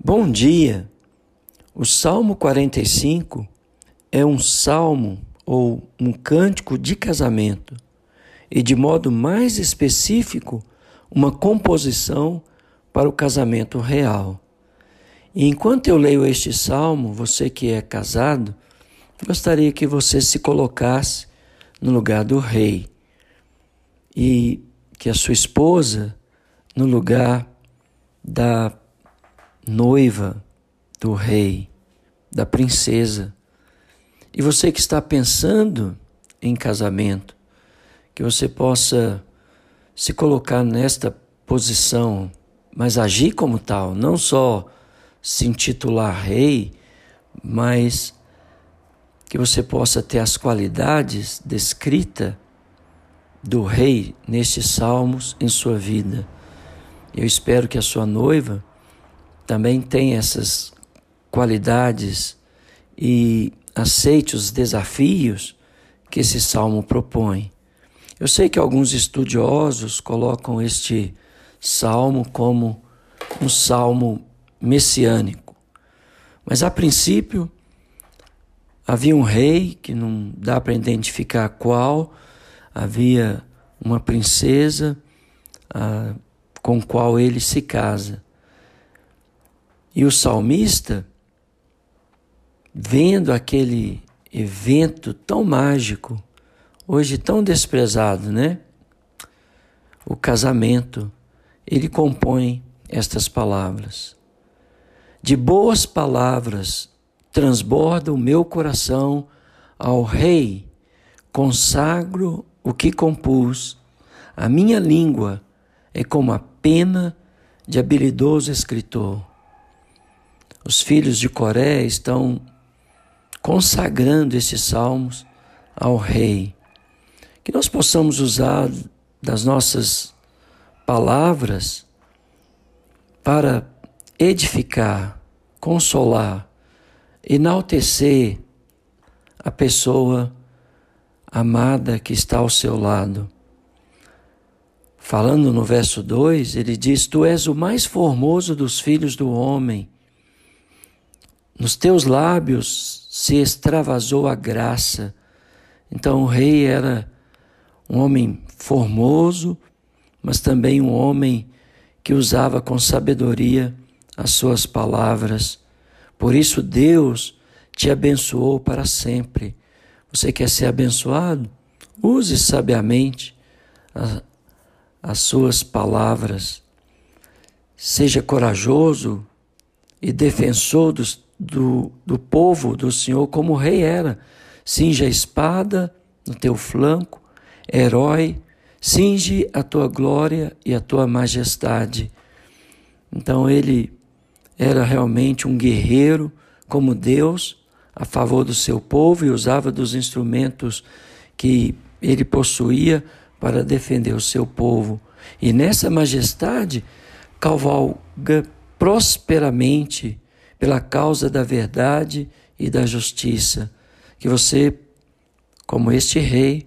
Bom dia! O Salmo 45 é um salmo ou um cântico de casamento e, de modo mais específico, uma composição para o casamento real. E enquanto eu leio este salmo, você que é casado, gostaria que você se colocasse no lugar do rei e que a sua esposa no lugar da noiva do rei, da princesa. E você que está pensando em casamento, que você possa se colocar nesta posição, mas agir como tal, não só se intitular rei, mas que você possa ter as qualidades descritas do rei nestes salmos em sua vida. Eu espero que a sua noiva também tem essas qualidades e aceite os desafios que esse salmo propõe. Eu sei que alguns estudiosos colocam este salmo como um salmo messiânico, mas a princípio havia um rei que não dá para identificar qual, havia uma princesa ah, com qual ele se casa. E o salmista, vendo aquele evento tão mágico, hoje tão desprezado, né? O casamento, ele compõe estas palavras. De boas palavras transborda o meu coração ao Rei, consagro o que compus, a minha língua é como a pena de habilidoso escritor. Os filhos de Coré estão consagrando esses salmos ao Rei. Que nós possamos usar das nossas palavras para edificar, consolar, enaltecer a pessoa amada que está ao seu lado. Falando no verso 2, ele diz: Tu és o mais formoso dos filhos do homem nos teus lábios se extravasou a graça. Então o rei era um homem formoso, mas também um homem que usava com sabedoria as suas palavras. Por isso Deus te abençoou para sempre. Você quer ser abençoado? Use sabiamente as suas palavras. Seja corajoso e defensor dos do, do povo do Senhor como rei era. Cinge a espada no teu flanco, herói, cinge a tua glória e a tua majestade. Então ele era realmente um guerreiro como Deus a favor do seu povo e usava dos instrumentos que ele possuía para defender o seu povo. E nessa majestade cavalga prosperamente pela causa da verdade e da justiça. Que você, como este rei,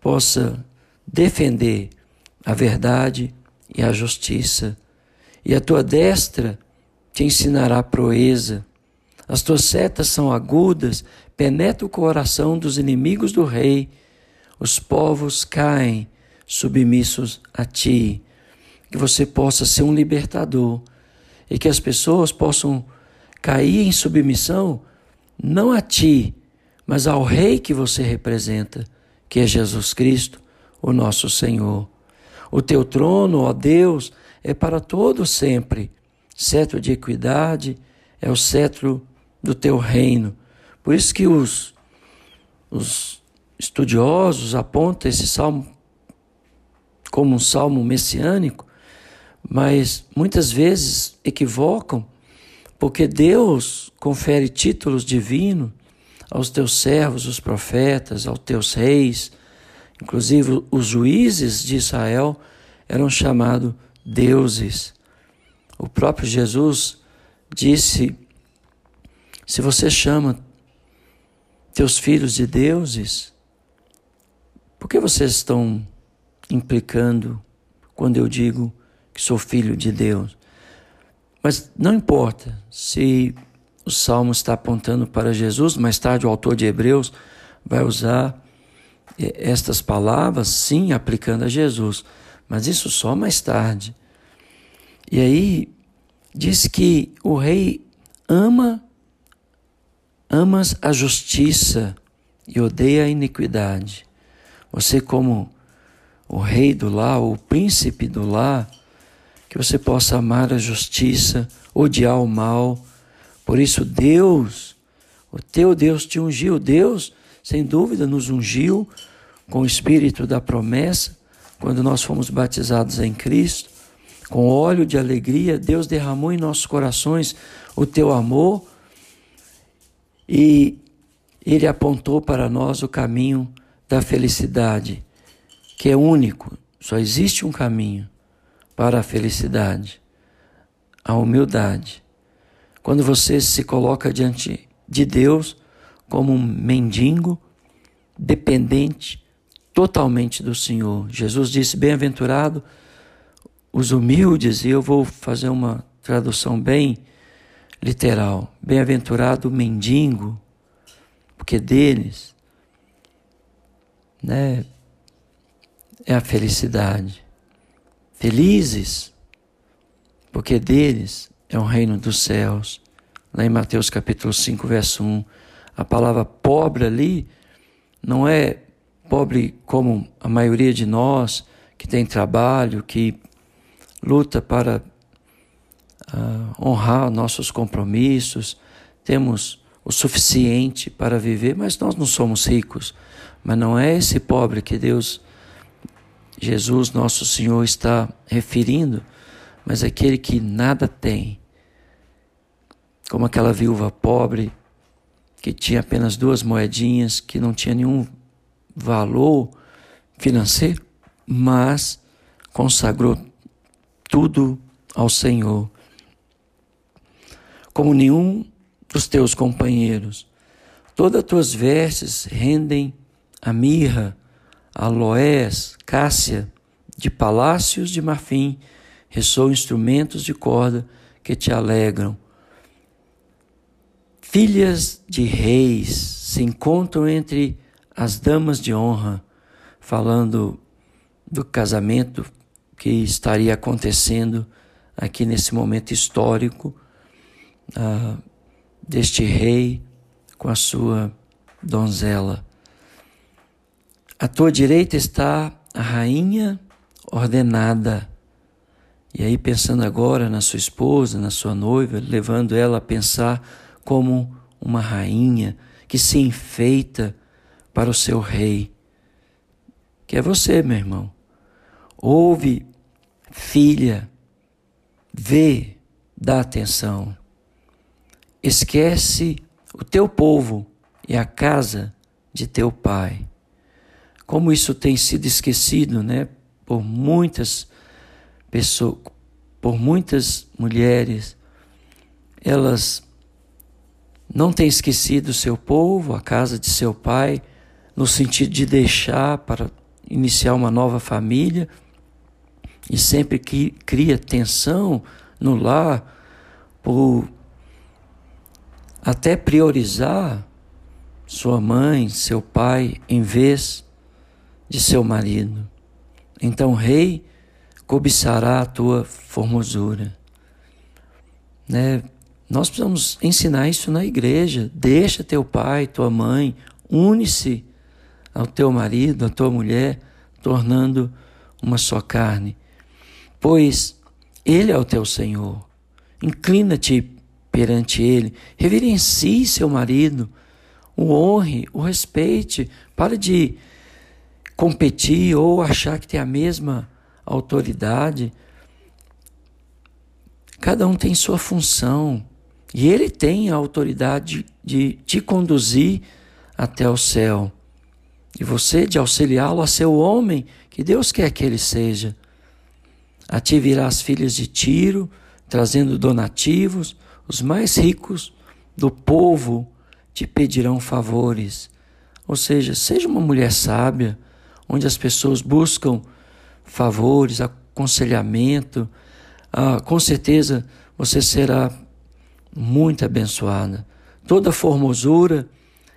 possa defender a verdade e a justiça. E a tua destra te ensinará proeza. As tuas setas são agudas, penetra o coração dos inimigos do rei. Os povos caem submissos a ti. Que você possa ser um libertador e que as pessoas possam cair em submissão não a ti, mas ao Rei que você representa, que é Jesus Cristo, o nosso Senhor. O teu trono, ó Deus, é para todo sempre. Cetro de equidade é o cetro do teu reino. Por isso que os, os estudiosos apontam esse salmo como um salmo messiânico, mas muitas vezes equivocam porque Deus confere títulos divinos aos teus servos, os profetas, aos teus reis. Inclusive, os juízes de Israel eram chamados deuses. O próprio Jesus disse: se você chama teus filhos de deuses, por que vocês estão implicando quando eu digo que sou filho de Deus? Mas não importa se o salmo está apontando para Jesus, mais tarde o autor de Hebreus vai usar eh, estas palavras, sim, aplicando a Jesus, mas isso só mais tarde. E aí diz que o rei ama amas a justiça e odeia a iniquidade. Você como o rei do lar, o príncipe do lar, que você possa amar a justiça, odiar o mal. Por isso, Deus, o teu Deus te ungiu. Deus, sem dúvida, nos ungiu com o espírito da promessa, quando nós fomos batizados em Cristo. Com óleo de alegria, Deus derramou em nossos corações o teu amor e Ele apontou para nós o caminho da felicidade que é único, só existe um caminho para a felicidade, a humildade. Quando você se coloca diante de Deus como um mendigo, dependente totalmente do Senhor. Jesus disse: Bem-aventurado os humildes, e eu vou fazer uma tradução bem literal: Bem-aventurado o mendigo, porque deles, né, é a felicidade. Felizes, porque deles é o reino dos céus. Lá em Mateus capítulo 5, verso 1, a palavra pobre ali não é pobre como a maioria de nós que tem trabalho, que luta para uh, honrar nossos compromissos, temos o suficiente para viver, mas nós não somos ricos. Mas não é esse pobre que Deus Jesus, nosso Senhor, está referindo, mas aquele que nada tem, como aquela viúva pobre que tinha apenas duas moedinhas, que não tinha nenhum valor financeiro, mas consagrou tudo ao Senhor. Como nenhum dos teus companheiros, todas as tuas vestes rendem a mirra, aloés, cássia, de palácios de marfim, ressoam instrumentos de corda que te alegram. Filhas de reis se encontram entre as damas de honra, falando do casamento que estaria acontecendo aqui nesse momento histórico uh, deste rei com a sua donzela. À tua direita está a rainha ordenada. E aí, pensando agora na sua esposa, na sua noiva, levando ela a pensar como uma rainha que se enfeita para o seu rei, que é você, meu irmão. Ouve, filha, vê, dá atenção. Esquece o teu povo e a casa de teu pai como isso tem sido esquecido, né, por muitas pessoas, por muitas mulheres, elas não têm esquecido o seu povo, a casa de seu pai, no sentido de deixar para iniciar uma nova família, e sempre que cria tensão no lar por até priorizar sua mãe, seu pai, em vez de seu marido. Então o rei cobiçará a tua formosura. Né? Nós precisamos ensinar isso na igreja. Deixa teu pai, tua mãe, une-se ao teu marido, à tua mulher, tornando uma só carne. Pois ele é o teu Senhor. Inclina-te perante ele, reverencie seu marido, o honre, o respeite. Pare de competir ou achar que tem a mesma autoridade. Cada um tem sua função e ele tem a autoridade de te conduzir até o céu. E você de auxiliá-lo a ser o homem que Deus quer que ele seja. A ti virá as filhas de Tiro, trazendo donativos, os mais ricos do povo te pedirão favores. Ou seja, seja uma mulher sábia, onde as pessoas buscam favores, aconselhamento. Ah, com certeza você será muito abençoada. Toda formosura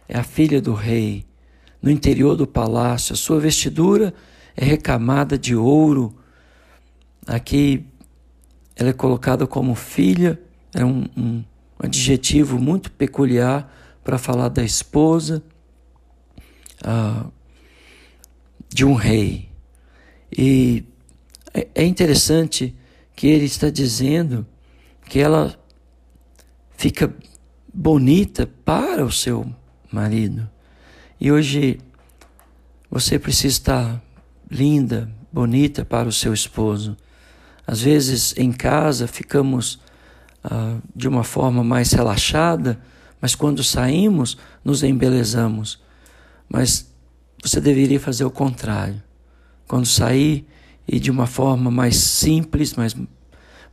é a filha do rei. No interior do palácio, a sua vestidura é recamada de ouro. Aqui ela é colocada como filha, é um, um adjetivo muito peculiar para falar da esposa uh, de um rei. E é, é interessante que ele está dizendo que ela fica bonita para o seu marido. E hoje você precisa estar linda, bonita para o seu esposo. Às vezes em casa ficamos ah, de uma forma mais relaxada, mas quando saímos nos embelezamos. Mas você deveria fazer o contrário. Quando sair e de uma forma mais simples, mas,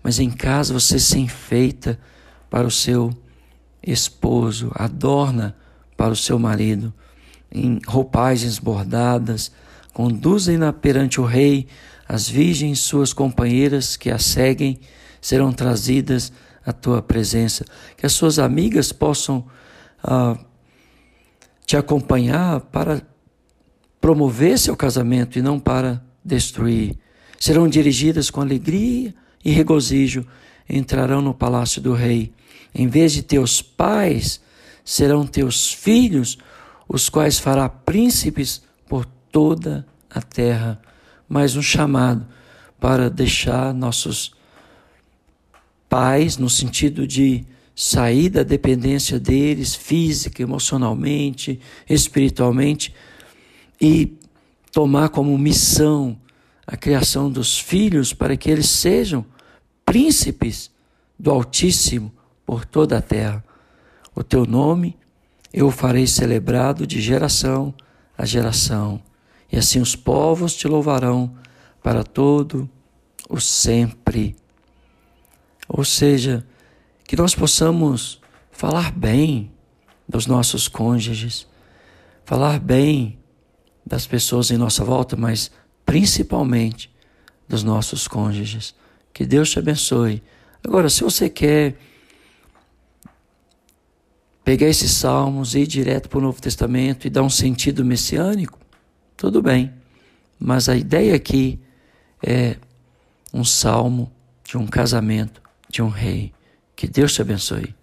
mas em casa você se enfeita para o seu esposo, adorna para o seu marido, em roupagens bordadas, conduzem-na perante o rei, as virgens suas companheiras que a seguem serão trazidas à tua presença, que as suas amigas possam ah, te acompanhar para promover seu casamento e não para destruir. Serão dirigidas com alegria e regozijo, entrarão no palácio do rei. Em vez de teus pais, serão teus filhos, os quais fará príncipes por toda a terra. Mais um chamado para deixar nossos pais, no sentido de sair da dependência deles, física, emocionalmente, espiritualmente, e tomar como missão a criação dos filhos para que eles sejam príncipes do Altíssimo por toda a terra. O teu nome eu farei celebrado de geração a geração, e assim os povos te louvarão para todo o sempre. Ou seja, que nós possamos falar bem dos nossos cônjuges, falar bem das pessoas em nossa volta, mas principalmente dos nossos cônjuges. Que Deus te abençoe. Agora, se você quer pegar esses salmos e ir direto para o Novo Testamento e dar um sentido messiânico, tudo bem. Mas a ideia aqui é um salmo de um casamento de um rei. Que Deus te abençoe.